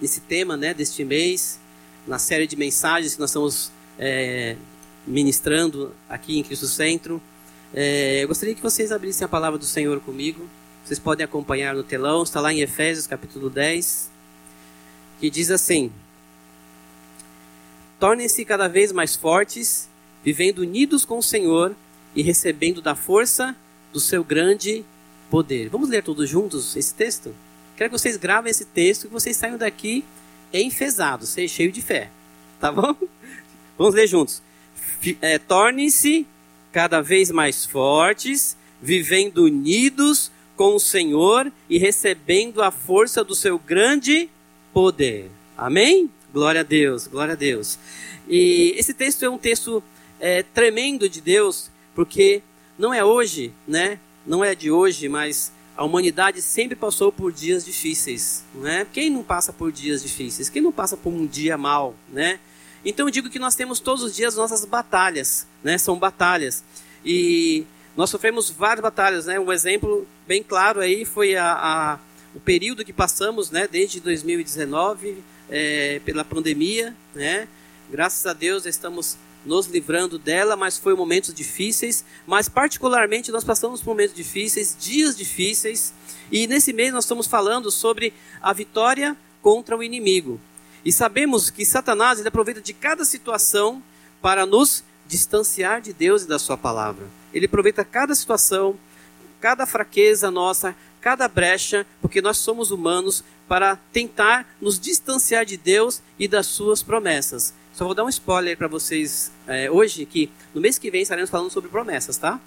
esse tema né, deste mês, na série de mensagens que nós estamos é, ministrando aqui em Cristo Centro. É, eu gostaria que vocês abrissem a palavra do Senhor comigo. Vocês podem acompanhar no telão, está lá em Efésios capítulo 10, que diz assim: Tornem-se cada vez mais fortes, vivendo unidos com o Senhor e recebendo da força do seu grande poder. Vamos ler todos juntos esse texto? Quero que vocês gravem esse texto e vocês saiam daqui enfesados, cheio de fé. Tá bom? Vamos ler juntos. É, Tornem-se cada vez mais fortes, vivendo unidos com o Senhor e recebendo a força do seu grande poder. Amém? Glória a Deus, glória a Deus. E esse texto é um texto é, tremendo de Deus, porque não é hoje, né? Não é de hoje, mas a humanidade sempre passou por dias difíceis, né? Quem não passa por dias difíceis? Quem não passa por um dia mal, né? Então eu digo que nós temos todos os dias nossas batalhas, né? São batalhas. E nós sofremos várias batalhas, né? Um exemplo bem claro aí foi a, a o período que passamos, né? Desde 2019, é, pela pandemia, né? Graças a Deus estamos nos livrando dela, mas foi momentos difíceis, mas particularmente nós passamos por momentos difíceis, dias difíceis, e nesse mês nós estamos falando sobre a vitória contra o inimigo. E sabemos que Satanás ele aproveita de cada situação para nos distanciar de Deus e da sua palavra. Ele aproveita cada situação, cada fraqueza nossa, cada brecha, porque nós somos humanos, para tentar nos distanciar de Deus e das suas promessas. Só vou dar um spoiler para vocês é, hoje, que no mês que vem estaremos falando sobre promessas, tá?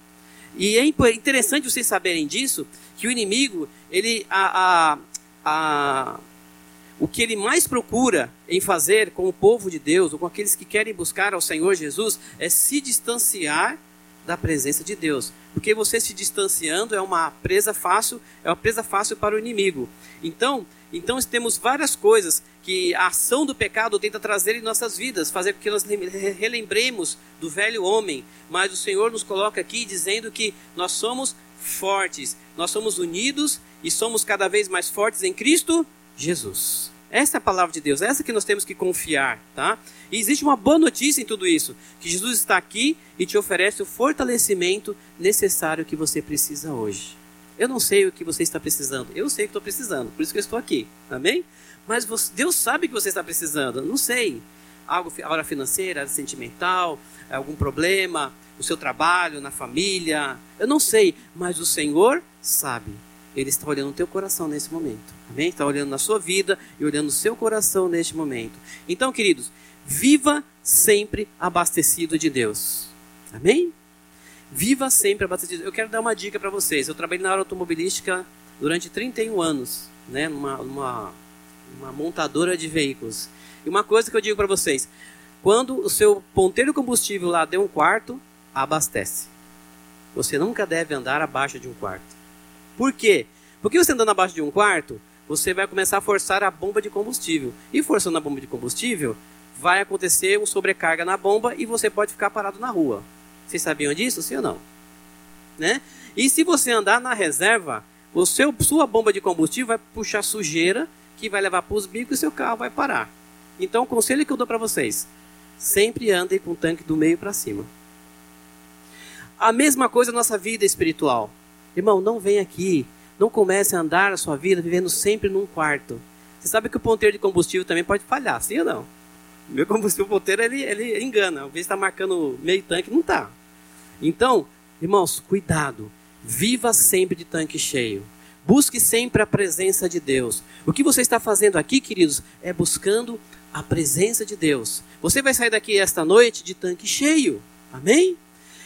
E é interessante vocês saberem disso, que o inimigo, ele, a, a, a, o que ele mais procura em fazer com o povo de Deus, ou com aqueles que querem buscar ao Senhor Jesus, é se distanciar da presença de Deus. Porque você se distanciando é uma presa fácil, é uma presa fácil para o inimigo. Então, então temos várias coisas que a ação do pecado tenta trazer em nossas vidas, fazer com que nós relembremos do velho homem. Mas o Senhor nos coloca aqui dizendo que nós somos fortes, nós somos unidos e somos cada vez mais fortes em Cristo Jesus. Essa é a palavra de Deus, essa que nós temos que confiar, tá? E existe uma boa notícia em tudo isso, que Jesus está aqui e te oferece o fortalecimento necessário que você precisa hoje. Eu não sei o que você está precisando. Eu sei que estou precisando, por isso que eu estou aqui. Amém? Mas você, Deus sabe que você está precisando. Não sei. Algo, área financeira, sentimental, algum problema, o seu trabalho, na família. Eu não sei. Mas o Senhor sabe. Ele está olhando o teu coração nesse momento. Amém? Está olhando na sua vida e olhando o seu coração neste momento. Então, queridos, viva sempre abastecido de Deus. Amém? Viva sempre abastecido. Eu quero dar uma dica para vocês. Eu trabalhei na área automobilística durante 31 anos, né, numa, numa, numa montadora de veículos. E uma coisa que eu digo para vocês: quando o seu ponteiro de combustível lá deu um quarto, abastece. Você nunca deve andar abaixo de um quarto. Por quê? Porque você andando abaixo de um quarto, você vai começar a forçar a bomba de combustível. E forçando a bomba de combustível, vai acontecer uma sobrecarga na bomba e você pode ficar parado na rua. Vocês sabiam disso, sim ou não? Né? E se você andar na reserva, o seu, sua bomba de combustível vai puxar sujeira que vai levar para os bicos e seu carro vai parar. Então, o conselho que eu dou para vocês: sempre andem com o tanque do meio para cima. A mesma coisa na nossa vida espiritual. Irmão, não vem aqui, não comece a andar a sua vida vivendo sempre num quarto. Você sabe que o ponteiro de combustível também pode falhar, sim ou não? Meu combustível ponteiro, ele, ele engana. Às vezes está marcando meio tanque, não está. Então, irmãos, cuidado. Viva sempre de tanque cheio. Busque sempre a presença de Deus. O que você está fazendo aqui, queridos, é buscando a presença de Deus. Você vai sair daqui esta noite de tanque cheio. Amém?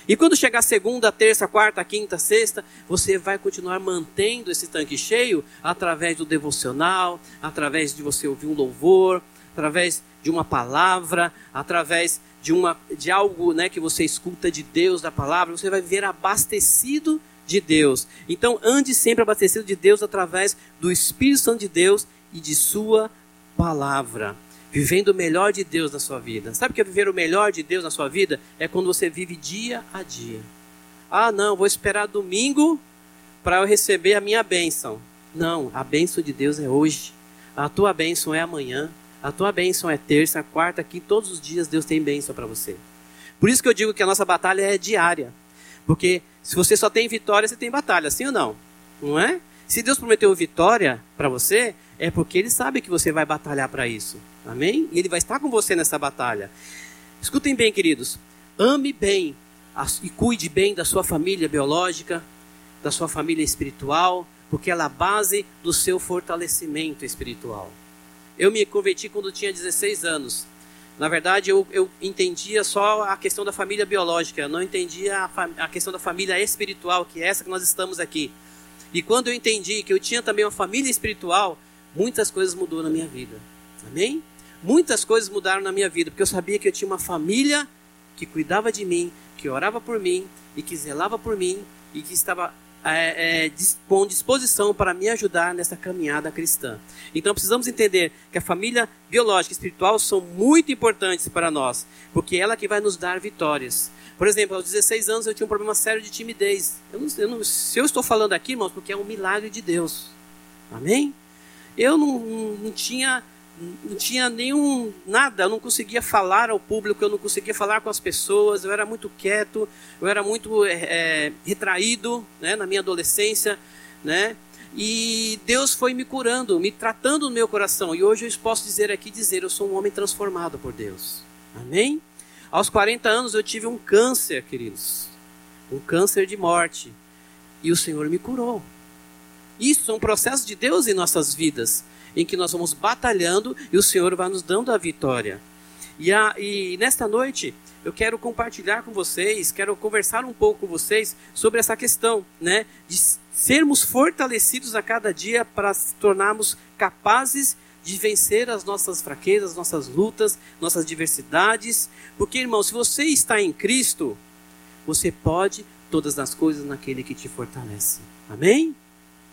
E quando chegar segunda, terça, quarta, quinta, sexta, você vai continuar mantendo esse tanque cheio através do devocional, através de você ouvir um louvor, através de uma palavra, através de, uma, de algo né, que você escuta de Deus, da palavra, você vai viver abastecido de Deus. Então, ande sempre abastecido de Deus através do Espírito Santo de Deus e de Sua palavra. Vivendo o melhor de Deus na sua vida. Sabe o que é viver o melhor de Deus na sua vida? É quando você vive dia a dia. Ah, não, vou esperar domingo para eu receber a minha bênção. Não, a bênção de Deus é hoje. A tua bênção é amanhã. A tua bênção é terça, quarta, quinta, todos os dias Deus tem bênção para você. Por isso que eu digo que a nossa batalha é diária. Porque se você só tem vitória, você tem batalha, sim ou não? Não é? Se Deus prometeu vitória para você, é porque Ele sabe que você vai batalhar para isso. Amém? E Ele vai estar com você nessa batalha. Escutem bem, queridos. Ame bem e cuide bem da sua família biológica, da sua família espiritual, porque ela é a base do seu fortalecimento espiritual. Eu me converti quando tinha 16 anos. Na verdade, eu, eu entendia só a questão da família biológica, eu não entendia a, a questão da família espiritual, que é essa que nós estamos aqui. E quando eu entendi que eu tinha também uma família espiritual, muitas coisas mudou na minha vida. Amém? Muitas coisas mudaram na minha vida, porque eu sabia que eu tinha uma família que cuidava de mim, que orava por mim e que zelava por mim e que estava é, é, com disposição para me ajudar nessa caminhada cristã. Então precisamos entender que a família biológica e espiritual são muito importantes para nós, porque é ela que vai nos dar vitórias. Por exemplo, aos 16 anos eu tinha um problema sério de timidez. Eu não, eu não, se eu estou falando aqui, irmãos, porque é um milagre de Deus. Amém? Eu não, não tinha não tinha nenhum nada, eu não conseguia falar ao público, eu não conseguia falar com as pessoas, eu era muito quieto, eu era muito é, retraído, né, na minha adolescência, né? E Deus foi me curando, me tratando no meu coração. E hoje eu posso dizer aqui dizer, eu sou um homem transformado por Deus. Amém? Aos 40 anos eu tive um câncer, queridos. Um câncer de morte. E o Senhor me curou. Isso é um processo de Deus em nossas vidas em que nós vamos batalhando e o Senhor vai nos dando a vitória. E, a, e nesta noite eu quero compartilhar com vocês, quero conversar um pouco com vocês sobre essa questão, né, de sermos fortalecidos a cada dia para se tornarmos capazes de vencer as nossas fraquezas, nossas lutas, nossas diversidades, porque irmão, se você está em Cristo, você pode todas as coisas naquele que te fortalece. Amém?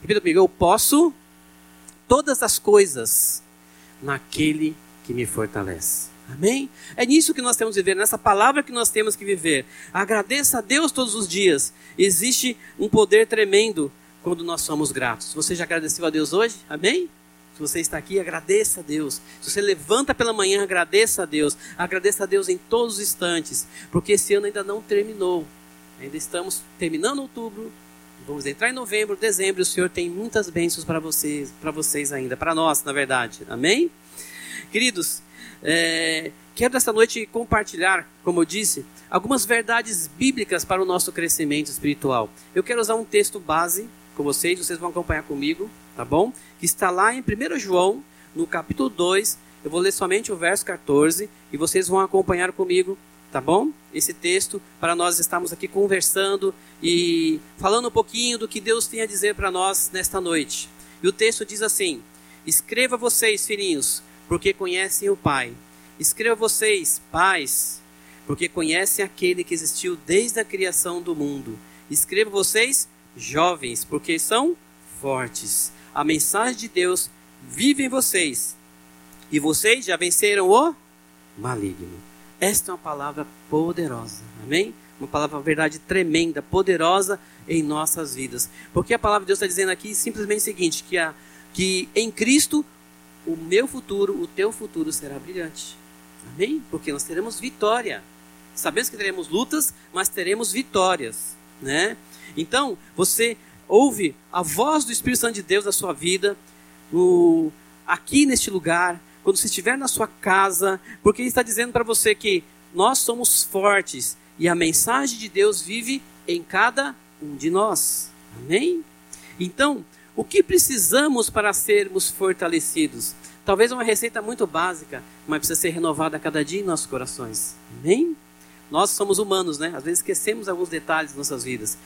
Repita comigo, eu posso todas as coisas naquele que me fortalece. Amém? É nisso que nós temos que viver, nessa palavra que nós temos que viver. Agradeça a Deus todos os dias. Existe um poder tremendo quando nós somos gratos. Você já agradeceu a Deus hoje? Amém? Se você está aqui, agradeça a Deus. Se você levanta pela manhã, agradeça a Deus. Agradeça a Deus em todos os instantes, porque esse ano ainda não terminou. Ainda estamos terminando outubro, Vamos entrar em novembro, dezembro, o Senhor tem muitas bênçãos para vocês, para vocês ainda, para nós, na verdade. Amém? Queridos, é, quero esta noite compartilhar, como eu disse, algumas verdades bíblicas para o nosso crescimento espiritual. Eu quero usar um texto base com vocês, vocês vão acompanhar comigo, tá bom? Que está lá em 1 João, no capítulo 2. Eu vou ler somente o verso 14 e vocês vão acompanhar comigo tá bom? Esse texto para nós estarmos aqui conversando e falando um pouquinho do que Deus tem a dizer para nós nesta noite. E o texto diz assim: Escreva vocês, filhinhos, porque conhecem o Pai. Escreva vocês, pais, porque conhecem aquele que existiu desde a criação do mundo. Escreva vocês, jovens, porque são fortes. A mensagem de Deus vive em vocês. E vocês já venceram o maligno. Esta é uma palavra poderosa, amém? Uma palavra, verdade, tremenda, poderosa em nossas vidas. Porque a palavra de Deus está dizendo aqui simplesmente o seguinte: que, a, que em Cristo o meu futuro, o teu futuro será brilhante. Amém? Porque nós teremos vitória. Sabemos que teremos lutas, mas teremos vitórias, né? Então, você ouve a voz do Espírito Santo de Deus na sua vida, no, aqui neste lugar, quando você estiver na sua casa, porque ele está dizendo para você que nós somos fortes e a mensagem de Deus vive em cada um de nós. Amém? Então, o que precisamos para sermos fortalecidos? Talvez uma receita muito básica, mas precisa ser renovada a cada dia em nossos corações. Amém? Nós somos humanos, né? Às vezes esquecemos alguns detalhes das nossas vidas.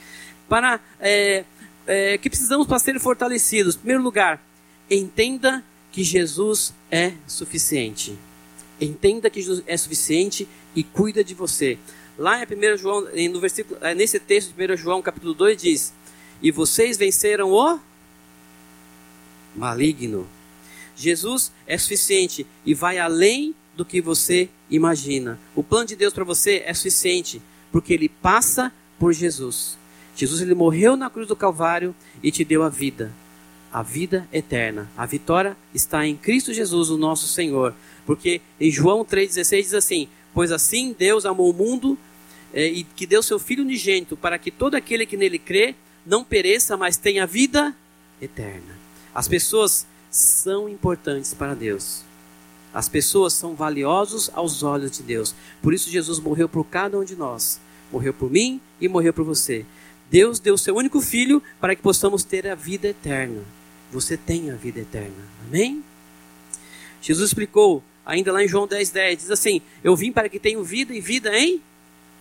Para é, é, que precisamos para ser fortalecidos. Em primeiro lugar, entenda que Jesus é suficiente. Entenda que Jesus é suficiente e cuida de você. Lá em 1 João, no versículo, é, nesse texto de 1 João, capítulo 2, diz: E vocês venceram o maligno. Jesus é suficiente e vai além do que você imagina. O plano de Deus para você é suficiente, porque ele passa por Jesus. Jesus ele morreu na cruz do Calvário e te deu a vida, a vida eterna. A vitória está em Cristo Jesus, o nosso Senhor. Porque em João 3,16 diz assim: Pois assim Deus amou o mundo é, e que deu seu Filho unigênito para que todo aquele que nele crê não pereça, mas tenha vida eterna. As pessoas são importantes para Deus. As pessoas são valiosos aos olhos de Deus. Por isso Jesus morreu por cada um de nós. Morreu por mim e morreu por você. Deus deu seu único filho para que possamos ter a vida eterna. Você tem a vida eterna. Amém? Jesus explicou, ainda lá em João 10, 10, diz assim: Eu vim para que tenham vida e vida em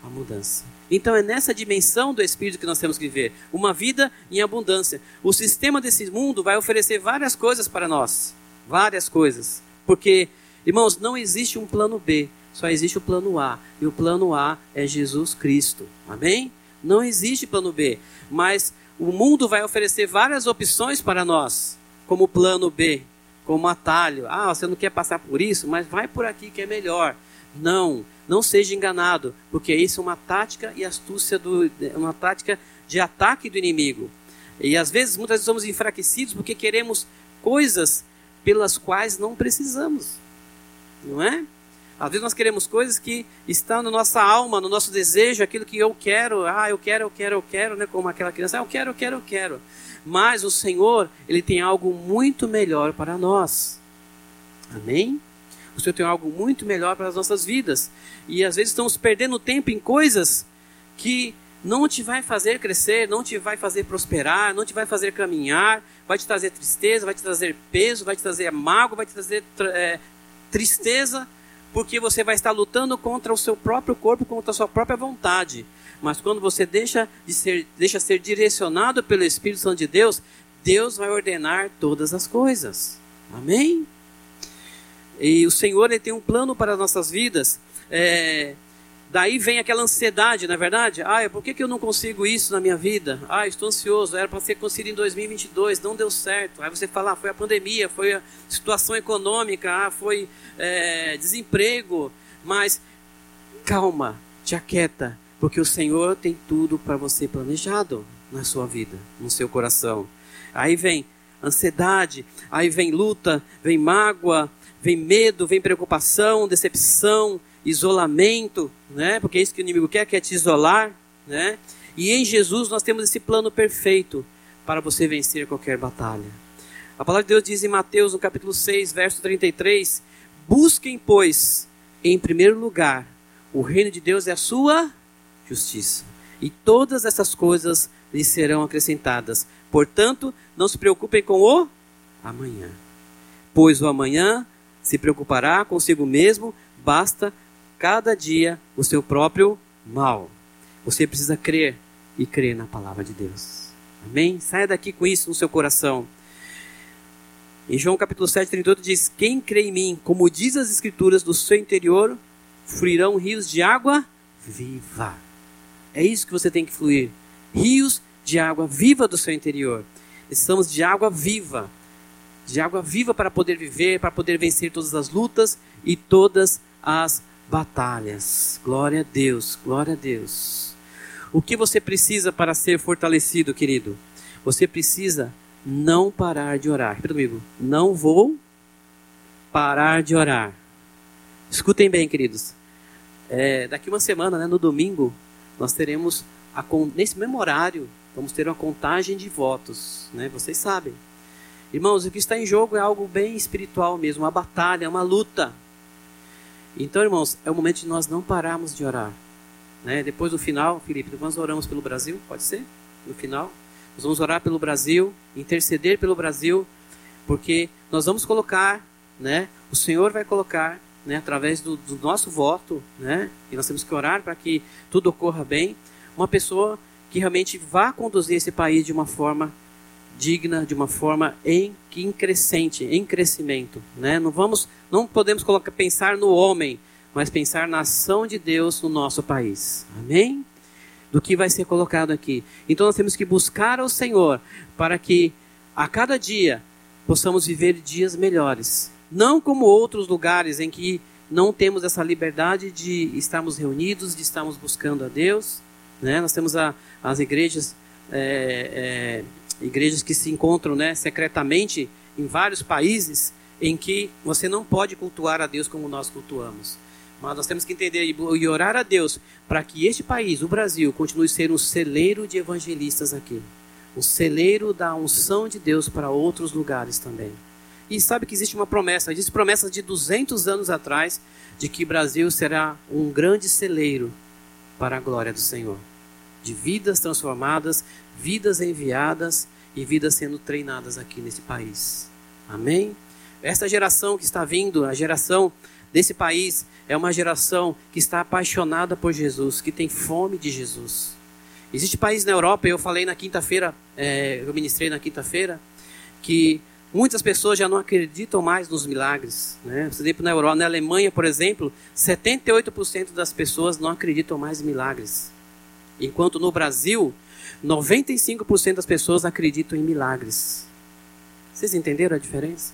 a mudança. Então é nessa dimensão do Espírito que nós temos que viver. Uma vida em abundância. O sistema desse mundo vai oferecer várias coisas para nós. Várias coisas. Porque, irmãos, não existe um plano B. Só existe o plano A. E o plano A é Jesus Cristo. Amém? Não existe plano B. Mas o mundo vai oferecer várias opções para nós. Como plano B. Como atalho. Ah, você não quer passar por isso? Mas vai por aqui que é melhor. Não. Não seja enganado, porque isso é uma tática e astúcia do, uma tática de ataque do inimigo. E às vezes, muitas vezes somos enfraquecidos porque queremos coisas pelas quais não precisamos. Não é? Às vezes nós queremos coisas que estão na nossa alma, no nosso desejo, aquilo que eu quero, ah, eu quero, eu quero, eu quero, né? Como aquela criança, ah, eu quero, eu quero, eu quero. Mas o Senhor, Ele tem algo muito melhor para nós. Amém? O Senhor tem algo muito melhor para as nossas vidas. E às vezes estamos perdendo tempo em coisas que não te vai fazer crescer, não te vai fazer prosperar, não te vai fazer caminhar, vai te trazer tristeza, vai te trazer peso, vai te trazer mágoa, vai te trazer é, tristeza, porque você vai estar lutando contra o seu próprio corpo, contra a sua própria vontade. Mas quando você deixa de ser, deixa ser direcionado pelo Espírito Santo de Deus, Deus vai ordenar todas as coisas. Amém? E o Senhor ele tem um plano para as nossas vidas. É, daí vem aquela ansiedade, na é verdade? Ah, por que, que eu não consigo isso na minha vida? Ah, estou ansioso, era para ser conseguido em 2022, não deu certo. Aí você fala, ah, foi a pandemia, foi a situação econômica, ah, foi é, desemprego. Mas calma, te aquieta, porque o Senhor tem tudo para você planejado na sua vida, no seu coração. Aí vem ansiedade, aí vem luta, vem mágoa, vem medo, vem preocupação, decepção, isolamento, né? Porque é isso que o inimigo quer, quer te isolar, né? E em Jesus nós temos esse plano perfeito para você vencer qualquer batalha. A palavra de Deus diz em Mateus, no capítulo 6, verso 33: Busquem, pois, em primeiro lugar, o reino de Deus e a sua justiça. E todas essas coisas lhes serão acrescentadas. Portanto, não se preocupem com o amanhã, pois o amanhã se preocupará consigo mesmo, basta cada dia o seu próprio mal. Você precisa crer e crer na palavra de Deus. Amém? Saia daqui com isso no seu coração. Em João capítulo 7, 38 diz: Quem crê em mim, como diz as escrituras, do seu interior fluirão rios de água viva. É isso que você tem que fluir. Rios de água viva do seu interior. Estamos de água viva de água viva para poder viver, para poder vencer todas as lutas e todas as batalhas. Glória a Deus, glória a Deus. O que você precisa para ser fortalecido, querido? Você precisa não parar de orar. Repita comigo. Não vou parar de orar. Escutem bem, queridos. É, daqui uma semana, né, no domingo, nós teremos, a, nesse mesmo horário, vamos ter uma contagem de votos. Né? Vocês sabem. Irmãos, o que está em jogo é algo bem espiritual mesmo, uma batalha, uma luta. Então, irmãos, é o momento de nós não pararmos de orar. Né? Depois do final, Felipe, nós oramos pelo Brasil, pode ser? No final, nós vamos orar pelo Brasil, interceder pelo Brasil, porque nós vamos colocar, né? O Senhor vai colocar né, através do, do nosso voto, né, e nós temos que orar para que tudo ocorra bem, uma pessoa que realmente vá conduzir esse país de uma forma digna, de uma forma em, em crescente, em crescimento, né? Não vamos, não podemos colocar pensar no homem, mas pensar na ação de Deus no nosso país. Amém? Do que vai ser colocado aqui. Então nós temos que buscar ao Senhor para que a cada dia possamos viver dias melhores. Não como outros lugares em que não temos essa liberdade de estarmos reunidos, de estarmos buscando a Deus. Né? Nós temos a, as igrejas, é, é, igrejas que se encontram né, secretamente em vários países em que você não pode cultuar a Deus como nós cultuamos. Mas nós temos que entender e orar a Deus para que este país, o Brasil, continue sendo um celeiro de evangelistas aqui. Um celeiro da unção de Deus para outros lugares também. E sabe que existe uma promessa, existe promessa de 200 anos atrás, de que Brasil será um grande celeiro para a glória do Senhor. De vidas transformadas, vidas enviadas e vidas sendo treinadas aqui nesse país. Amém? Essa geração que está vindo, a geração desse país, é uma geração que está apaixonada por Jesus, que tem fome de Jesus. Existe país na Europa, eu falei na quinta-feira, é, eu ministrei na quinta-feira, que Muitas pessoas já não acreditam mais nos milagres. Né? Por exemplo, na Europa, na Alemanha, por exemplo, 78% das pessoas não acreditam mais em milagres. Enquanto no Brasil, 95% das pessoas acreditam em milagres. Vocês entenderam a diferença?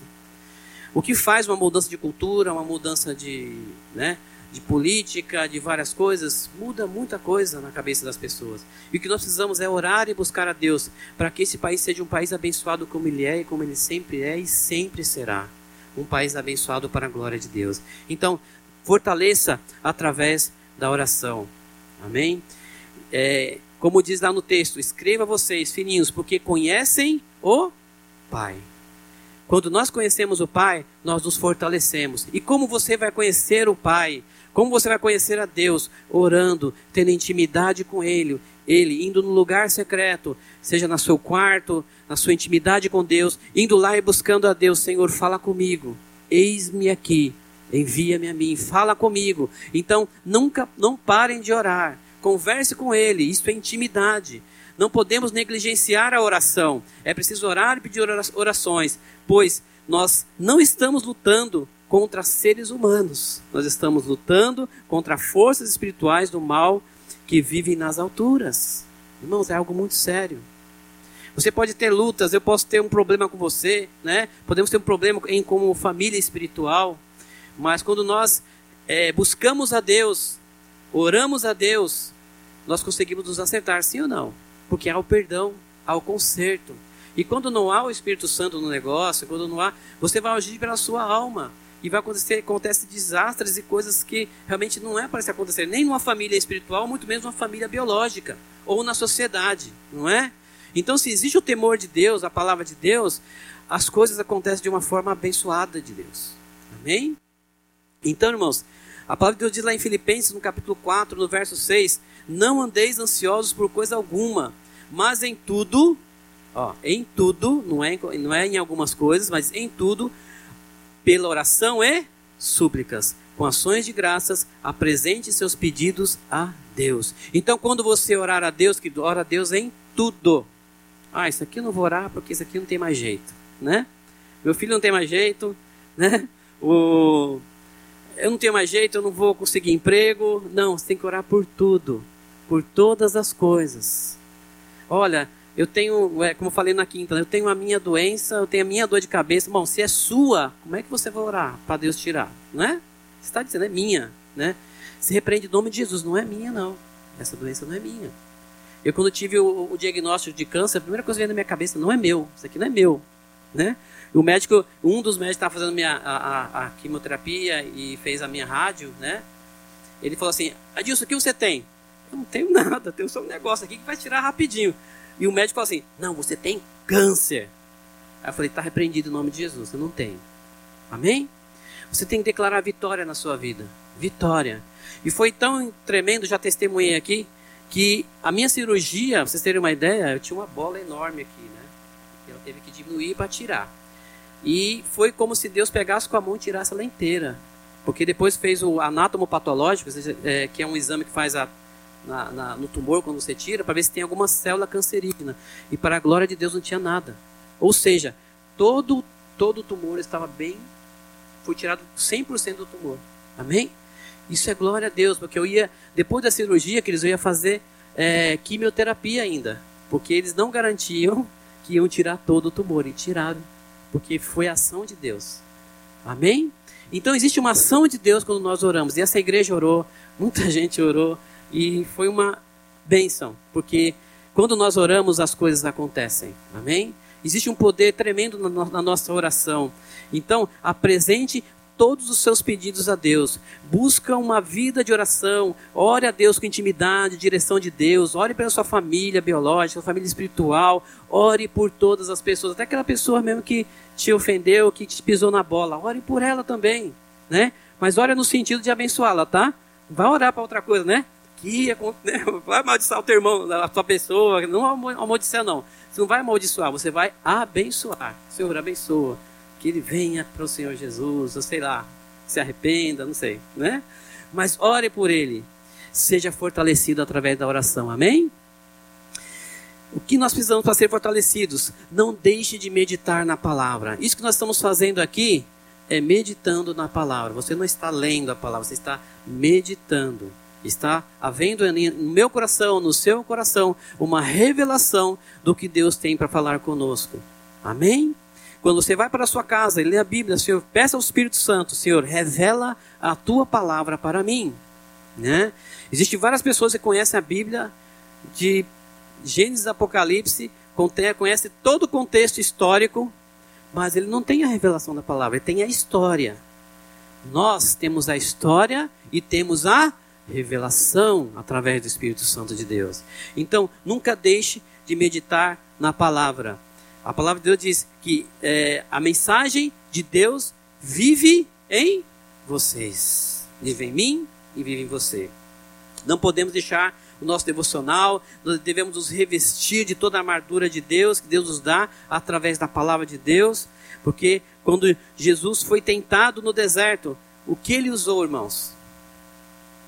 O que faz uma mudança de cultura, uma mudança de, né, de política, de várias coisas, muda muita coisa na cabeça das pessoas. E o que nós precisamos é orar e buscar a Deus para que esse país seja um país abençoado como ele é e como ele sempre é e sempre será. Um país abençoado para a glória de Deus. Então, fortaleça através da oração. Amém? É, como diz lá no texto, escreva vocês, filhinhos, porque conhecem o Pai. Quando nós conhecemos o Pai, nós nos fortalecemos. E como você vai conhecer o Pai? Como você vai conhecer a Deus? Orando, tendo intimidade com Ele, Ele indo no lugar secreto, seja no seu quarto, na sua intimidade com Deus, indo lá e buscando a Deus, Senhor, fala comigo. Eis-me aqui, envia-me a mim, fala comigo. Então, nunca, não parem de orar. Converse com Ele, isso é intimidade. Não podemos negligenciar a oração. É preciso orar e pedir orações, pois nós não estamos lutando contra seres humanos. Nós estamos lutando contra forças espirituais do mal que vivem nas alturas. Irmãos, é algo muito sério. Você pode ter lutas, eu posso ter um problema com você, né? Podemos ter um problema em como família espiritual, mas quando nós é, buscamos a Deus, oramos a Deus, nós conseguimos nos acertar, sim ou não? Porque há o perdão, há o conserto. E quando não há o Espírito Santo no negócio, quando não há, você vai agir pela sua alma e vai acontecer acontece desastres e coisas que realmente não é para se acontecer nem numa família espiritual, muito menos numa família biológica ou na sociedade, não é? Então, se existe o temor de Deus, a palavra de Deus, as coisas acontecem de uma forma abençoada de Deus. Amém? Então, irmãos, a palavra de Deus diz lá em Filipenses, no capítulo 4, no verso 6, não andeis ansiosos por coisa alguma, mas em tudo, ó, em tudo, não é, não é em algumas coisas, mas em tudo, pela oração e súplicas. Com ações de graças, apresente seus pedidos a Deus. Então, quando você orar a Deus, que ora a Deus em tudo. Ah, isso aqui eu não vou orar porque isso aqui não tem mais jeito, né? Meu filho não tem mais jeito, né? O... Eu não tenho mais jeito, eu não vou conseguir emprego. Não, você tem que orar por tudo, por todas as coisas. Olha, eu tenho, é, como eu falei na quinta, eu tenho a minha doença, eu tenho a minha dor de cabeça. Bom, se é sua, como é que você vai orar para Deus tirar? Não é? Você está dizendo, é minha, né? Se repreende em nome de Jesus, não é minha, não. Essa doença não é minha. Eu, quando tive o, o diagnóstico de câncer, a primeira coisa que veio na minha cabeça, não é meu, isso aqui não é meu, né? O médico, um dos médicos estava fazendo minha, a, a, a, quimioterapia e fez a minha rádio, né? Ele falou assim, Adilson, o que você tem? Eu não tenho nada, tenho só um negócio aqui que vai tirar rapidinho. E o médico falou assim: Não, você tem câncer. Aí eu falei: Está repreendido em nome de Jesus. Eu não tenho. Amém? Você tem que declarar vitória na sua vida. Vitória. E foi tão tremendo, já testemunhei aqui, que a minha cirurgia, pra vocês terem uma ideia, eu tinha uma bola enorme aqui, né? Eu teve que diminuir para tirar. E foi como se Deus pegasse com a mão e tirasse ela inteira. Porque depois fez o anátomo-patológico, é, que é um exame que faz a, na, na, no tumor quando você tira, para ver se tem alguma célula cancerígena. E para a glória de Deus não tinha nada. Ou seja, todo, todo o tumor estava bem, foi tirado 100% do tumor. Amém? Isso é glória a Deus, porque eu ia, depois da cirurgia, que eles iam fazer é, quimioterapia ainda. Porque eles não garantiam que iam tirar todo o tumor. E tiraram, porque foi ação de Deus. Amém? Então existe uma ação de Deus quando nós oramos. E essa igreja orou, muita gente orou. E foi uma bênção, porque quando nós oramos, as coisas acontecem. Amém? Existe um poder tremendo na, nossa oração. Então, apresente todos os seus pedidos a Deus. Busca uma vida de oração. Ore a Deus com intimidade, direção de Deus. Ore pela sua família biológica, família espiritual. Ore por todas as pessoas, até aquela pessoa mesmo que te ofendeu, que te pisou na bola. Ore por ela também, né? Mas ore no sentido de abençoá-la, tá? Vai orar para outra coisa, né? Que né? vai amaldiçoar o teu irmão, a tua pessoa. Não amaldiçoar, não. Você não vai amaldiçoar, você vai abençoar. Senhor, abençoa que ele venha para o Senhor Jesus, ou sei lá, se arrependa, não sei, né? Mas ore por ele, seja fortalecido através da oração, amém? O que nós precisamos para ser fortalecidos? Não deixe de meditar na palavra. Isso que nós estamos fazendo aqui é meditando na palavra. Você não está lendo a palavra, você está meditando. Está havendo no meu coração, no seu coração, uma revelação do que Deus tem para falar conosco. Amém? Quando você vai para a sua casa e lê a Bíblia, Senhor, peça ao Espírito Santo, Senhor, revela a tua palavra para mim. Né? Existem várias pessoas que conhecem a Bíblia de Gênesis Apocalipse, conhece todo o contexto histórico, mas ele não tem a revelação da palavra, ele tem a história. Nós temos a história e temos a revelação através do Espírito Santo de Deus. Então, nunca deixe de meditar na palavra. A palavra de Deus diz que é, a mensagem de Deus vive em vocês. Vive em mim e vive em você. Não podemos deixar o nosso devocional, nós devemos nos revestir de toda a armadura de Deus, que Deus nos dá através da palavra de Deus, porque quando Jesus foi tentado no deserto, o que ele usou, irmãos?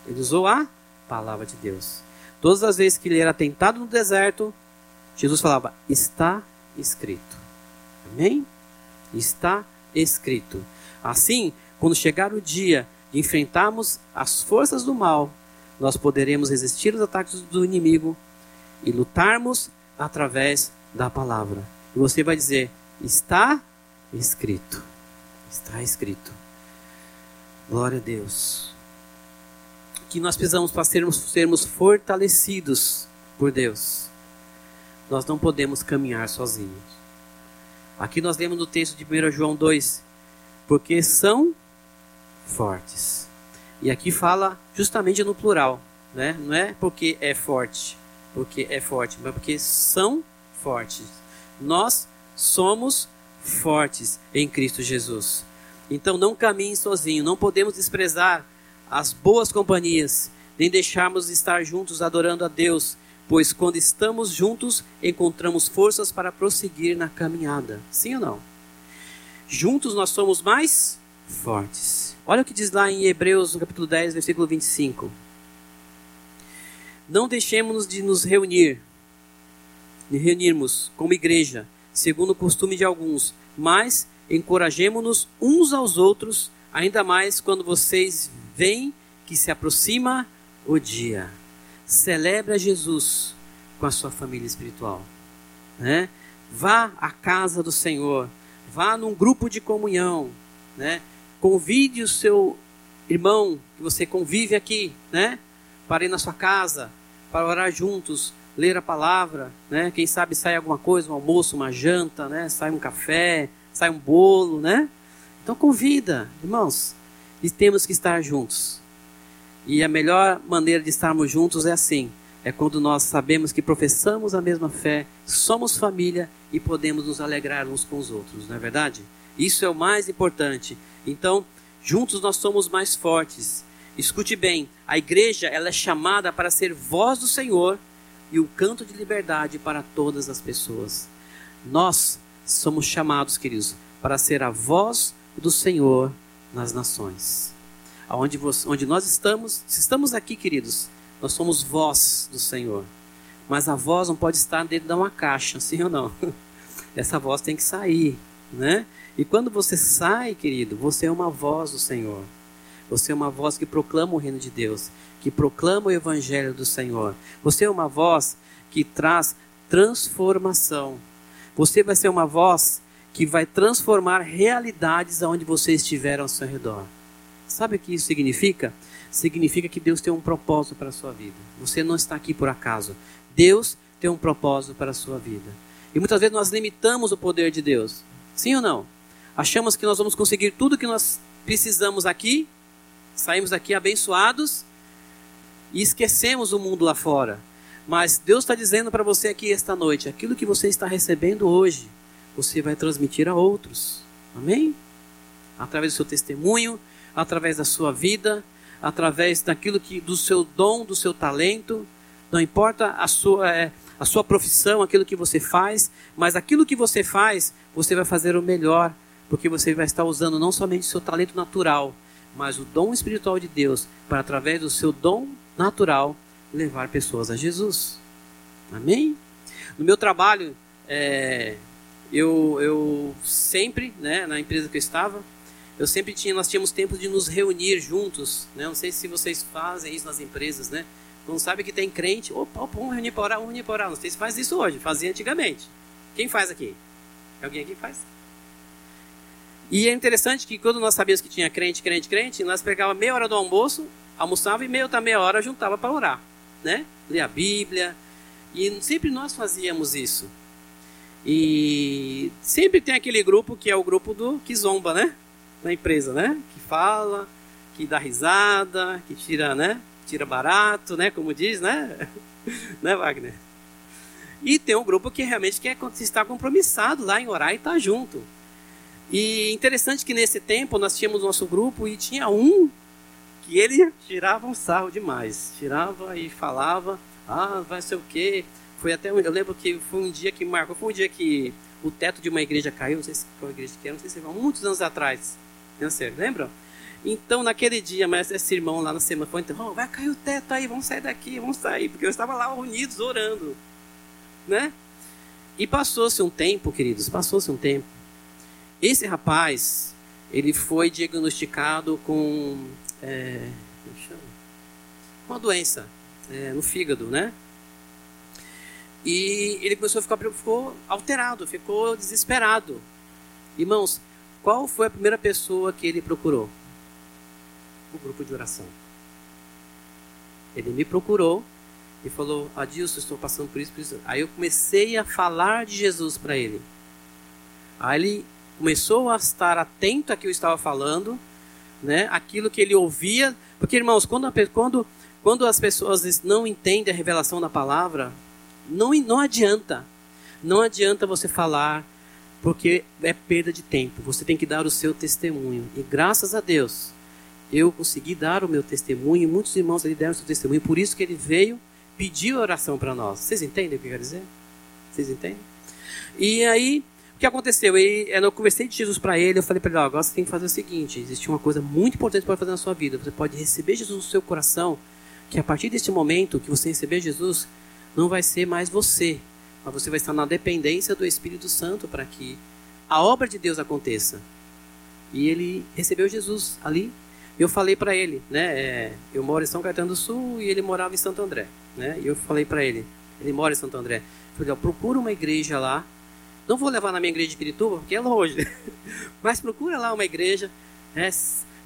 Ele usou a palavra de Deus. Todas as vezes que ele era tentado no deserto, Jesus falava: Está escrito. Amém? Está escrito. Assim, quando chegar o dia de enfrentarmos as forças do mal, nós poderemos resistir aos ataques do inimigo e lutarmos através da palavra. E você vai dizer: está escrito. Está escrito. Glória a Deus. Que nós precisamos para sermos, sermos fortalecidos por Deus nós não podemos caminhar sozinhos. Aqui nós lemos no texto de 1 João 2, porque são fortes. E aqui fala justamente no plural, né? Não é porque é forte, porque é forte, mas porque são fortes. Nós somos fortes em Cristo Jesus. Então não caminhe sozinho, não podemos desprezar as boas companhias, nem deixarmos de estar juntos adorando a Deus pois quando estamos juntos, encontramos forças para prosseguir na caminhada. Sim ou não? Juntos nós somos mais fortes. Olha o que diz lá em Hebreus, no capítulo 10, versículo 25. Não deixemos de nos reunir, de reunirmos como igreja, segundo o costume de alguns, mas encorajemo-nos uns aos outros, ainda mais quando vocês veem que se aproxima o dia. Celebre Jesus com a sua família espiritual. Né? Vá à casa do Senhor, vá num grupo de comunhão, né? Convide o seu irmão que você convive aqui, né? Para ir na sua casa, para orar juntos, ler a palavra, né? Quem sabe sai alguma coisa, um almoço, uma janta, né? Sai um café, sai um bolo, né? Então convida, irmãos, e temos que estar juntos. E a melhor maneira de estarmos juntos é assim: é quando nós sabemos que professamos a mesma fé, somos família e podemos nos alegrar uns com os outros, não é verdade? Isso é o mais importante. Então, juntos nós somos mais fortes. Escute bem, a igreja ela é chamada para ser voz do Senhor e o canto de liberdade para todas as pessoas. Nós somos chamados, queridos, para ser a voz do Senhor nas nações. Aonde você, onde nós estamos, se estamos aqui, queridos, nós somos voz do Senhor. Mas a voz não pode estar dentro de uma caixa, sim ou não? Essa voz tem que sair, né? E quando você sai, querido, você é uma voz do Senhor. Você é uma voz que proclama o reino de Deus, que proclama o evangelho do Senhor. Você é uma voz que traz transformação. Você vai ser uma voz que vai transformar realidades aonde você estiver ao seu redor. Sabe o que isso significa? Significa que Deus tem um propósito para a sua vida. Você não está aqui por acaso. Deus tem um propósito para a sua vida. E muitas vezes nós limitamos o poder de Deus. Sim ou não? Achamos que nós vamos conseguir tudo que nós precisamos aqui, saímos daqui abençoados e esquecemos o mundo lá fora. Mas Deus está dizendo para você aqui esta noite: aquilo que você está recebendo hoje, você vai transmitir a outros. Amém? Através do seu testemunho, através da sua vida, através daquilo que do seu dom, do seu talento. Não importa a sua, é, a sua profissão, aquilo que você faz, mas aquilo que você faz, você vai fazer o melhor, porque você vai estar usando não somente o seu talento natural, mas o dom espiritual de Deus para através do seu dom natural levar pessoas a Jesus. Amém? No meu trabalho, é, eu, eu sempre, né, na empresa que eu estava, eu sempre tinha, nós tínhamos tempo de nos reunir juntos, né? Não sei se vocês fazem isso nas empresas, né? Não sabe que tem crente, opa, opa vamos reunir para orar, vamos reunir para orar. Não sei se faz isso hoje, fazia antigamente. Quem faz aqui? Alguém aqui faz? E é interessante que quando nós sabíamos que tinha crente, crente, crente, nós pegava meia hora do almoço, almoçava e meia outra meia hora juntava para orar né? Ler a Bíblia. E sempre nós fazíamos isso. E sempre tem aquele grupo que é o grupo do que zomba, né? Na empresa, né? Que fala, que dá risada, que tira, né? Tira barato, né? Como diz, né? né, Wagner? E tem um grupo que realmente quer estar compromissado lá em orar e estar tá junto. E interessante que nesse tempo nós tínhamos nosso grupo e tinha um que ele tirava um sarro demais. Tirava e falava, ah, vai ser o quê? Foi até eu lembro que foi um dia que marcou, foi um dia que o teto de uma igreja caiu, não sei se qual igreja que era, não sei se foi muitos anos atrás. Sei, lembram? Então, naquele dia, mas esse irmão lá na semana então, oh, vai cair o teto aí, vamos sair daqui, vamos sair, porque eu estava lá unidos orando, né? E passou-se um tempo, queridos, passou-se um tempo. Esse rapaz, ele foi diagnosticado com é, uma doença é, no fígado, né? E ele começou a ficar ficou alterado, ficou desesperado. Irmãos, qual foi a primeira pessoa que ele procurou? O grupo de oração. Ele me procurou e falou: Adilson, estou passando por isso, por isso. Aí eu comecei a falar de Jesus para ele. Aí ele começou a estar atento a que eu estava falando né, aquilo que ele ouvia. Porque, irmãos, quando, a, quando, quando as pessoas não entendem a revelação da palavra, não, não adianta. Não adianta você falar, porque é perda de tempo. Você tem que dar o seu testemunho. E graças a Deus, eu consegui dar o meu testemunho. E muitos irmãos ali deram o seu testemunho. Por isso que ele veio pedir oração para nós. Vocês entendem o que eu quero dizer? Vocês entendem? E aí, o que aconteceu? eu conversei de Jesus para ele, eu falei para ele, ó, agora você tem que fazer o seguinte, existe uma coisa muito importante para fazer na sua vida. Você pode receber Jesus no seu coração, que a partir deste momento que você receber Jesus, não vai ser mais você, mas você vai estar na dependência do Espírito Santo para que a obra de Deus aconteça. E ele recebeu Jesus ali. Eu falei para ele, né? É, eu moro em São Caetano do Sul e ele morava em Santo André, né? E eu falei para ele, ele mora em Santo André. Eu falei, ó, procura uma igreja lá não vou levar na minha igreja de Pirituba, porque é longe. Mas procura lá uma igreja, né?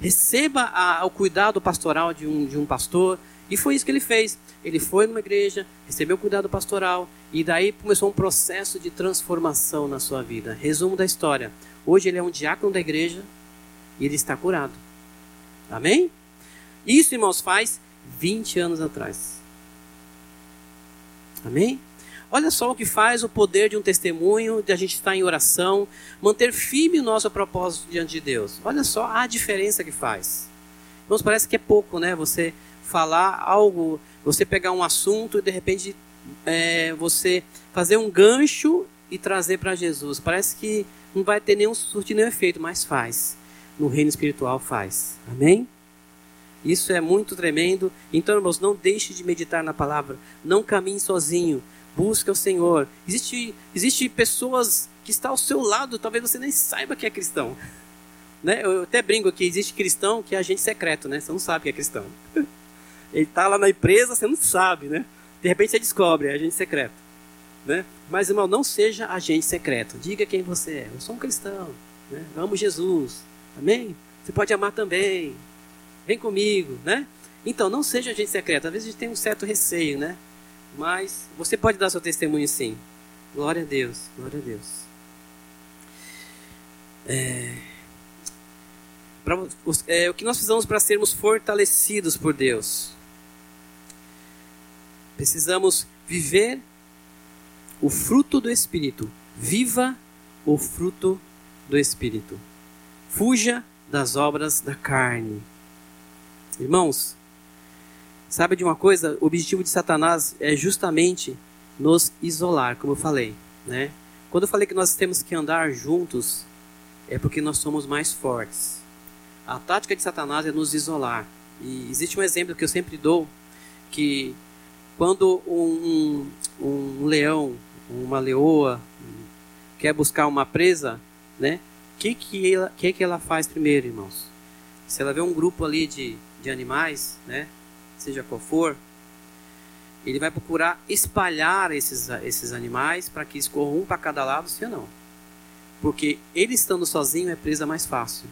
receba a, o cuidado pastoral de um, de um pastor. E foi isso que ele fez. Ele foi numa igreja, recebeu cuidado pastoral e daí começou um processo de transformação na sua vida. Resumo da história. Hoje ele é um diácono da igreja e ele está curado. Amém? Isso, irmãos, faz 20 anos atrás. Amém? Olha só o que faz o poder de um testemunho, de a gente estar em oração, manter firme o nosso propósito diante de Deus. Olha só a diferença que faz. Irmãos, parece que é pouco, né? Você falar algo, você pegar um assunto e de repente é, você fazer um gancho e trazer para Jesus. Parece que não vai ter nenhum surtir nenhum efeito, mas faz. No reino espiritual faz. Amém? Isso é muito tremendo. Então, irmãos, não deixe de meditar na palavra. Não caminhe sozinho. Busque o Senhor. Existe, existe pessoas que estão ao seu lado, talvez você nem saiba que é cristão. Né? Eu até brinco aqui, existe cristão que é agente secreto, né? Você não sabe que é cristão. Ele está lá na empresa, você não sabe, né? De repente você descobre, é agente secreto. Né? Mas, irmão, não seja agente secreto. Diga quem você é. Eu sou um cristão. Né? Amo Jesus. Amém? Você pode amar também. Vem comigo, né? Então, não seja agente secreto. Às vezes a gente tem um certo receio, né? Mas você pode dar seu testemunho sim. Glória a Deus, glória a Deus. É, pra, é, o que nós precisamos para sermos fortalecidos por Deus? Precisamos viver o fruto do Espírito. Viva o fruto do Espírito. Fuja das obras da carne. Irmãos, sabe de uma coisa? O objetivo de Satanás é justamente nos isolar, como eu falei, né? Quando eu falei que nós temos que andar juntos, é porque nós somos mais fortes. A tática de Satanás é nos isolar. E existe um exemplo que eu sempre dou, que quando um, um, um leão, uma leoa, quer buscar uma presa, né? O que, que, ela, que, que ela faz primeiro, irmãos? Se ela vê um grupo ali de, de animais, né? Seja qual for, ele vai procurar espalhar esses, esses animais para que escorram um para cada lado, ou não? Porque ele estando sozinho é presa mais fácil.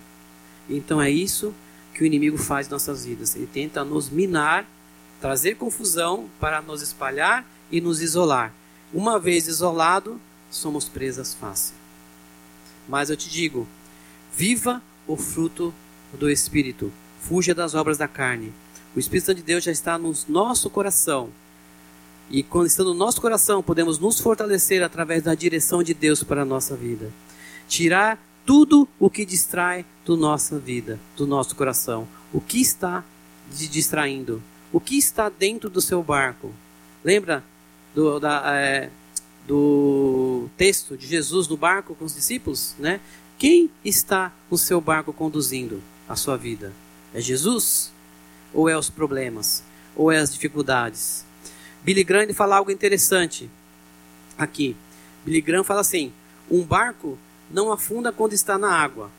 Então é isso que o inimigo faz em nossas vidas. Ele tenta nos minar, trazer confusão para nos espalhar e nos isolar. Uma vez isolado, somos presas fácil. Mas eu te digo, viva o fruto do Espírito. Fuja das obras da carne. O Espírito de Deus já está no nosso coração. E quando está no nosso coração, podemos nos fortalecer através da direção de Deus para a nossa vida. Tirar tudo o que distrai da nossa vida, do nosso coração. O que está te distraindo? O que está dentro do seu barco? Lembra do, da, é, do texto de Jesus no barco com os discípulos, né? Quem está no seu barco conduzindo a sua vida? É Jesus? Ou é os problemas? Ou é as dificuldades? Billy Graham fala algo interessante aqui. Billy Graham fala assim: um barco não afunda quando está na água,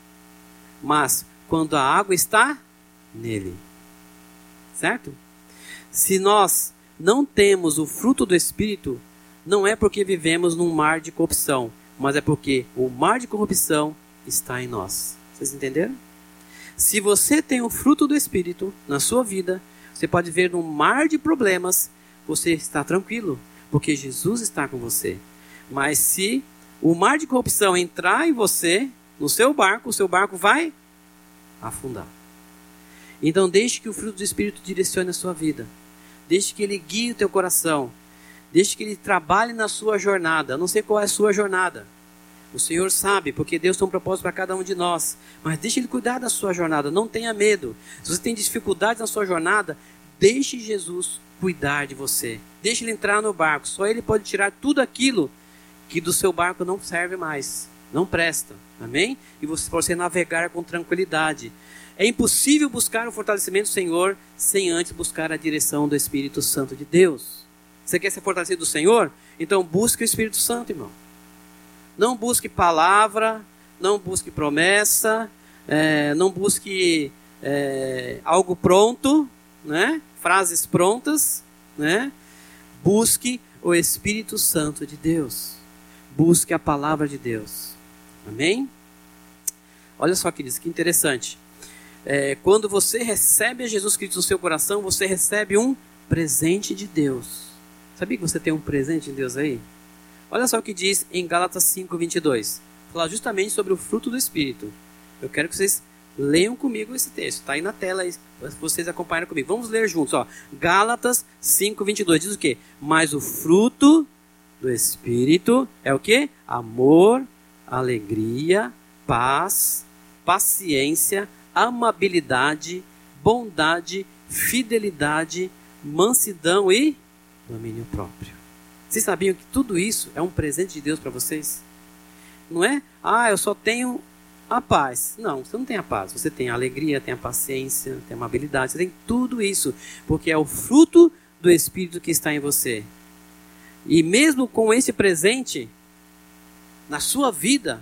mas quando a água está nele. Certo? Se nós não temos o fruto do Espírito, não é porque vivemos num mar de corrupção, mas é porque o mar de corrupção está em nós. Vocês entenderam? Se você tem o fruto do Espírito na sua vida, você pode ver num mar de problemas, você está tranquilo, porque Jesus está com você. Mas se o mar de corrupção entrar em você, no seu barco, o seu barco vai afundar. Então deixe que o fruto do Espírito direcione a sua vida. Deixe que ele guie o teu coração. Deixe que ele trabalhe na sua jornada. Eu não sei qual é a sua jornada. O Senhor sabe, porque Deus tem um propósito para cada um de nós. Mas deixe Ele cuidar da sua jornada, não tenha medo. Se você tem dificuldades na sua jornada, deixe Jesus cuidar de você. Deixe Ele entrar no barco. Só Ele pode tirar tudo aquilo que do seu barco não serve mais, não presta. Amém? E você, você navegar com tranquilidade. É impossível buscar o fortalecimento do Senhor sem antes buscar a direção do Espírito Santo de Deus. Você quer ser fortalecido do Senhor? Então busque o Espírito Santo, irmão. Não busque palavra, não busque promessa, é, não busque é, algo pronto, né? frases prontas. Né? Busque o Espírito Santo de Deus. Busque a palavra de Deus. Amém? Olha só, queridos, que interessante. É, quando você recebe a Jesus Cristo no seu coração, você recebe um presente de Deus. Sabia que você tem um presente em Deus aí? Olha só o que diz em Gálatas 5:22. Fala justamente sobre o fruto do espírito. Eu quero que vocês leiam comigo esse texto. Está aí na tela, vocês acompanham comigo. Vamos ler juntos, ó. Gálatas 5:22 diz o quê? Mas o fruto do espírito é o quê? Amor, alegria, paz, paciência, amabilidade, bondade, fidelidade, mansidão e domínio próprio. Vocês sabiam que tudo isso é um presente de Deus para vocês? Não é? Ah, eu só tenho a paz. Não, você não tem a paz. Você tem a alegria, tem a paciência, tem a amabilidade, você tem tudo isso, porque é o fruto do Espírito que está em você. E mesmo com esse presente na sua vida,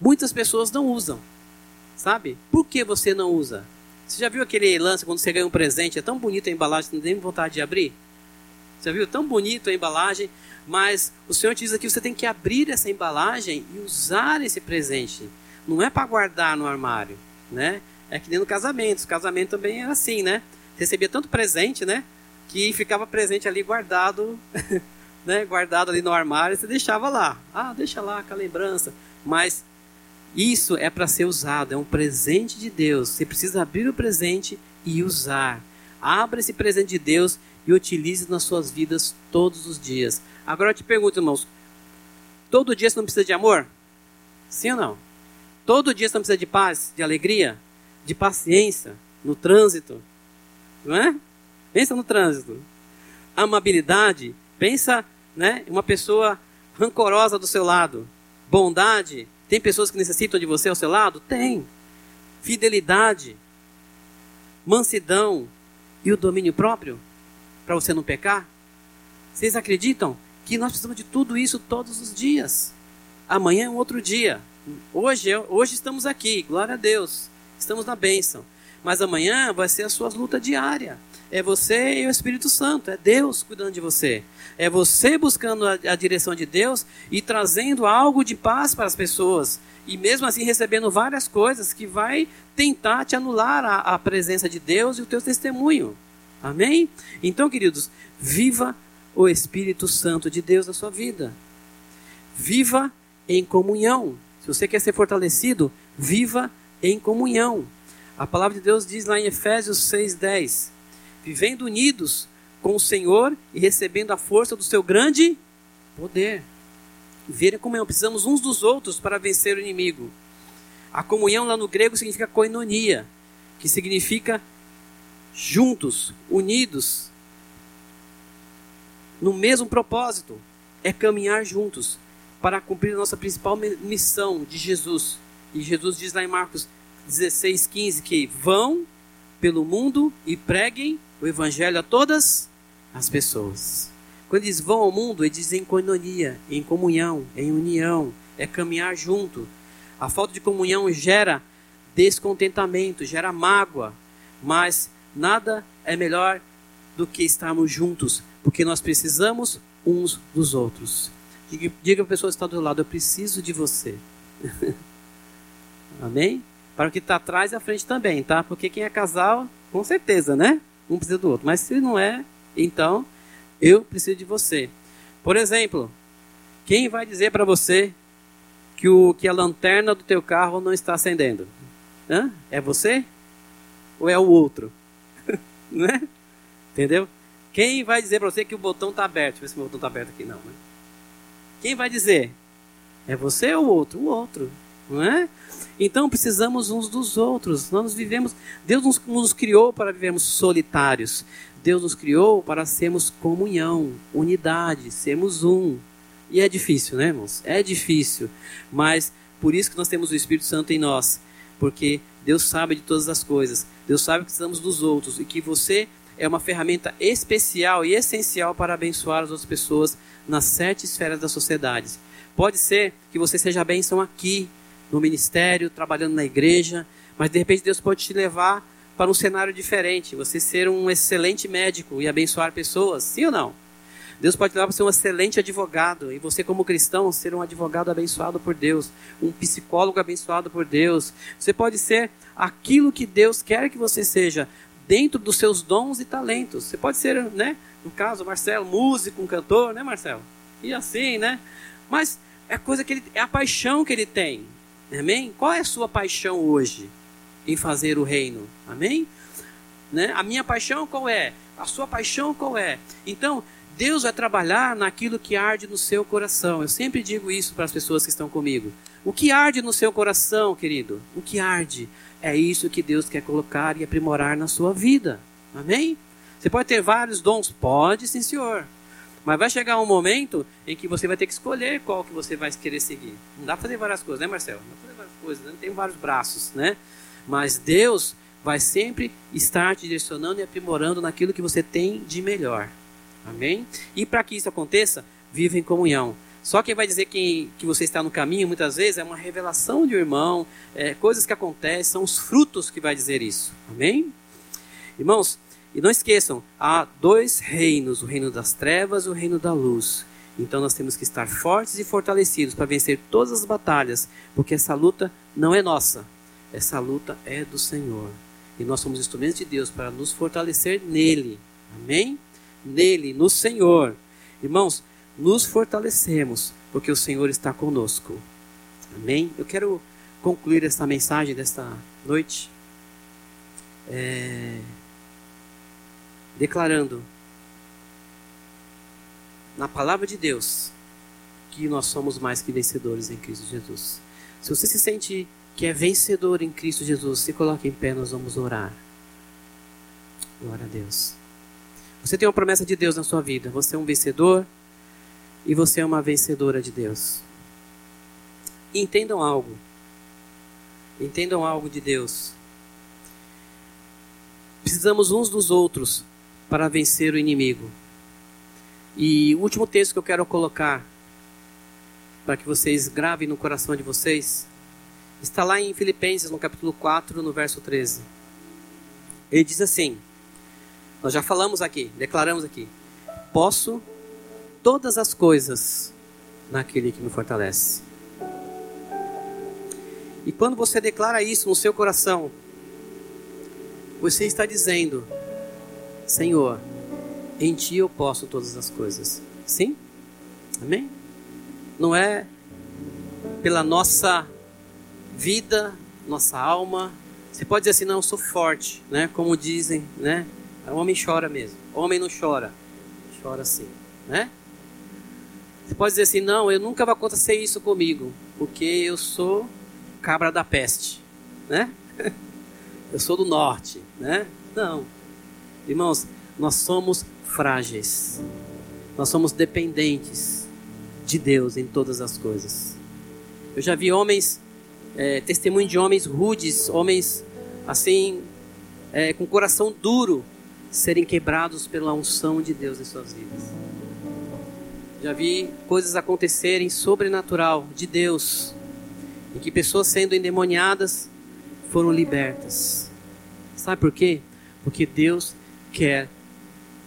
muitas pessoas não usam. Sabe? Por que você não usa? Você já viu aquele lance quando você ganha um presente? É tão bonito a embalagem, não tem vontade de abrir? Você viu? Tão bonito a embalagem, mas o Senhor diz aqui você tem que abrir essa embalagem e usar esse presente. Não é para guardar no armário, né? É que nem no casamento. O casamento também era assim, né? Recebia tanto presente, né? Que ficava presente ali guardado, né? Guardado ali no armário você deixava lá. Ah, deixa lá com a lembrança. Mas isso é para ser usado, é um presente de Deus. Você precisa abrir o presente e usar. Abra esse presente de Deus e utilize nas suas vidas todos os dias. Agora eu te pergunto, irmãos: todo dia você não precisa de amor? Sim ou não? Todo dia você não precisa de paz, de alegria, de paciência no trânsito? Não é? Pensa no trânsito. Amabilidade, pensa, né, uma pessoa rancorosa do seu lado. Bondade, tem pessoas que necessitam de você ao seu lado? Tem. Fidelidade, mansidão e o domínio próprio para você não pecar? Vocês acreditam que nós precisamos de tudo isso todos os dias? Amanhã é um outro dia. Hoje, hoje estamos aqui, glória a Deus. Estamos na bênção. Mas amanhã vai ser a sua luta diária. É você e o Espírito Santo, é Deus cuidando de você. É você buscando a, a, direção de Deus e trazendo algo de paz para as pessoas. E mesmo assim recebendo várias coisas que vai tentar te anular a, a presença de Deus e o teu testemunho. Amém? Então, queridos, viva o Espírito Santo de Deus na sua vida. Viva em comunhão. Se você quer ser fortalecido, viva em comunhão. A palavra de Deus diz lá em Efésios 6:10 vivendo unidos com o Senhor e recebendo a força do seu grande poder. Verem comunhão, precisamos uns dos outros para vencer o inimigo. A comunhão lá no grego significa koinonia, que significa juntos, unidos, no mesmo propósito, é caminhar juntos para cumprir a nossa principal missão de Jesus. E Jesus diz lá em Marcos 16, 15 que vão pelo mundo e preguem o evangelho a todas as pessoas. Quando eles vão ao mundo, eles dizem em coinonia, em comunhão, em união, é caminhar junto. A falta de comunhão gera descontentamento, gera mágoa, mas nada é melhor do que estarmos juntos, porque nós precisamos uns dos outros. Diga, diga a pessoa que está do lado, eu preciso de você. Amém? Para o que está atrás e à frente também, tá? Porque quem é casal, com certeza, né? Um precisa do outro. Mas se não é, então eu preciso de você. Por exemplo, quem vai dizer para você que, o, que a lanterna do teu carro não está acendendo? Hã? É você? Ou é o outro? né? Entendeu? Quem vai dizer para você que o botão está aberto? Deixa eu ver se o botão está aberto aqui. Não, né? Quem vai dizer? É você ou o outro? O outro. Não é? Então precisamos uns dos outros. Nós vivemos. Deus nos, nos criou para vivermos solitários. Deus nos criou para sermos comunhão, unidade, sermos um. E é difícil, né, irmãos? É difícil. Mas por isso que nós temos o Espírito Santo em nós. Porque Deus sabe de todas as coisas. Deus sabe que precisamos dos outros. E que você é uma ferramenta especial e essencial para abençoar as outras pessoas nas sete esferas da sociedade. Pode ser que você seja bênção aqui, no ministério, trabalhando na igreja, mas de repente Deus pode te levar para um cenário diferente, você ser um excelente médico e abençoar pessoas, sim ou não? Deus pode te levar para ser um excelente advogado e você, como cristão, ser um advogado abençoado por Deus, um psicólogo abençoado por Deus. Você pode ser aquilo que Deus quer que você seja, dentro dos seus dons e talentos. Você pode ser, né? No caso, Marcelo, músico, um cantor, né, Marcelo? E assim, né? Mas é coisa que ele, é a paixão que ele tem. Amém? Qual é a sua paixão hoje em fazer o reino? Amém? Né? A minha paixão qual é? A sua paixão qual é? Então, Deus vai trabalhar naquilo que arde no seu coração. Eu sempre digo isso para as pessoas que estão comigo. O que arde no seu coração, querido? O que arde? É isso que Deus quer colocar e aprimorar na sua vida. Amém? Você pode ter vários dons? Pode, sim, senhor. Mas vai chegar um momento em que você vai ter que escolher qual que você vai querer seguir. Não dá para fazer várias coisas, né, Marcelo? Não dá para fazer várias coisas, né? tem vários braços, né? Mas Deus vai sempre estar te direcionando e aprimorando naquilo que você tem de melhor. Amém? E para que isso aconteça, viva em comunhão. Só quem vai dizer que, que você está no caminho, muitas vezes, é uma revelação de um irmão, é, coisas que acontecem, são os frutos que vai dizer isso. Amém? Irmãos, e não esqueçam, há dois reinos, o reino das trevas e o reino da luz. Então nós temos que estar fortes e fortalecidos para vencer todas as batalhas, porque essa luta não é nossa, essa luta é do Senhor. E nós somos instrumentos de Deus para nos fortalecer nele. Amém? Nele, no Senhor. Irmãos, nos fortalecemos, porque o Senhor está conosco. Amém? Eu quero concluir esta mensagem desta noite. É declarando na palavra de Deus que nós somos mais que vencedores em Cristo Jesus. Se você se sente que é vencedor em Cristo Jesus, se coloque em pé, nós vamos orar. Glória a Deus. Você tem uma promessa de Deus na sua vida. Você é um vencedor e você é uma vencedora de Deus. entendam algo. Entendam algo de Deus. Precisamos uns dos outros para vencer o inimigo. E o último texto que eu quero colocar, para que vocês gravem no coração de vocês, está lá em Filipenses, no capítulo 4, no verso 13. Ele diz assim: Nós já falamos aqui, declaramos aqui. Posso todas as coisas naquele que me fortalece. E quando você declara isso no seu coração, você está dizendo: Senhor, em Ti eu posso todas as coisas. Sim? Amém? Não é pela nossa vida, nossa alma. Você pode dizer assim, não, eu sou forte, né? Como dizem, né? O homem chora mesmo. O homem não chora. Chora sim, né? Você pode dizer assim, não, eu nunca vai acontecer isso comigo, porque eu sou cabra da peste, né? Eu sou do norte, né? Não. Irmãos, nós somos frágeis. Nós somos dependentes de Deus em todas as coisas. Eu já vi homens, é, testemunho de homens rudes, homens assim, é, com coração duro, serem quebrados pela unção de Deus em suas vidas. Já vi coisas acontecerem sobrenatural de Deus, em que pessoas sendo endemoniadas foram libertas. Sabe por quê? Porque Deus quer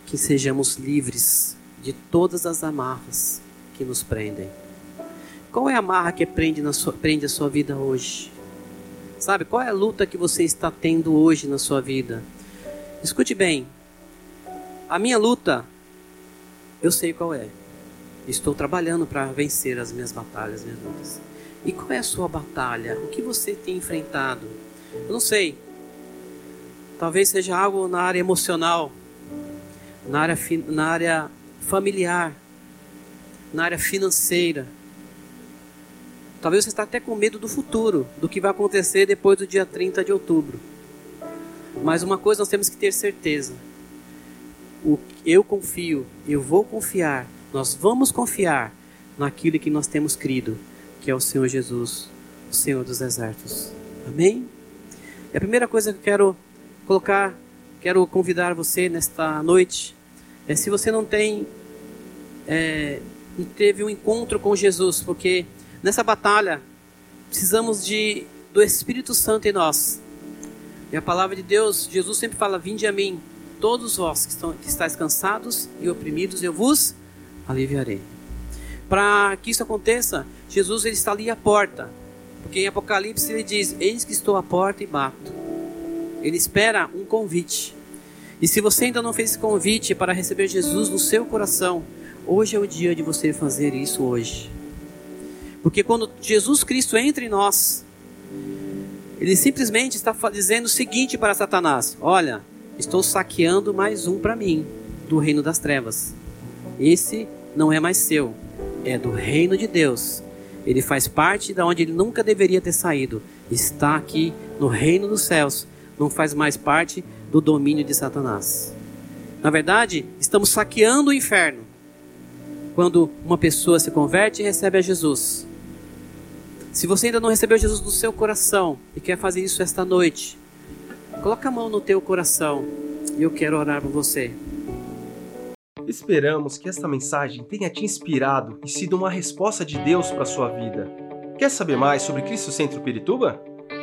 que sejamos livres de todas as amarras que nos prendem. Qual é a amarra que prende, sua, prende a sua vida hoje? Sabe, qual é a luta que você está tendo hoje na sua vida? Escute bem, a minha luta, eu sei qual é. Estou trabalhando para vencer as minhas batalhas, minhas lutas. E qual é a sua batalha? O que você tem enfrentado? Eu não sei, Talvez seja algo na área emocional, na área, na área familiar, na área financeira. Talvez você está até com medo do futuro, do que vai acontecer depois do dia 30 de outubro. Mas uma coisa nós temos que ter certeza. O, eu confio, eu vou confiar, nós vamos confiar naquilo que nós temos crido, que é o Senhor Jesus, o Senhor dos exércitos. Amém? E a primeira coisa que eu quero colocar, quero convidar você nesta noite. É, se você não tem, é, teve um encontro com Jesus, porque nessa batalha precisamos de do Espírito Santo em nós. E a palavra de Deus, Jesus sempre fala: Vinde a mim, todos vós que, estão, que estáis cansados e oprimidos, eu vos aliviarei. Para que isso aconteça, Jesus ele está ali à porta. Porque em Apocalipse ele diz: Eis que estou à porta e bato. Ele espera um convite. E se você ainda não fez esse convite para receber Jesus no seu coração, hoje é o dia de você fazer isso hoje. Porque quando Jesus Cristo entra em nós, ele simplesmente está dizendo o seguinte para Satanás: Olha, estou saqueando mais um para mim, do reino das trevas. Esse não é mais seu, é do reino de Deus. Ele faz parte da onde ele nunca deveria ter saído. Está aqui no reino dos céus não faz mais parte do domínio de Satanás. Na verdade, estamos saqueando o inferno. quando uma pessoa se converte e recebe a Jesus. Se você ainda não recebeu Jesus no seu coração e quer fazer isso esta noite, coloca a mão no teu coração e eu quero orar por você. Esperamos que esta mensagem tenha te inspirado e sido uma resposta de Deus para a sua vida. Quer saber mais sobre Cristo Centro Pirituba?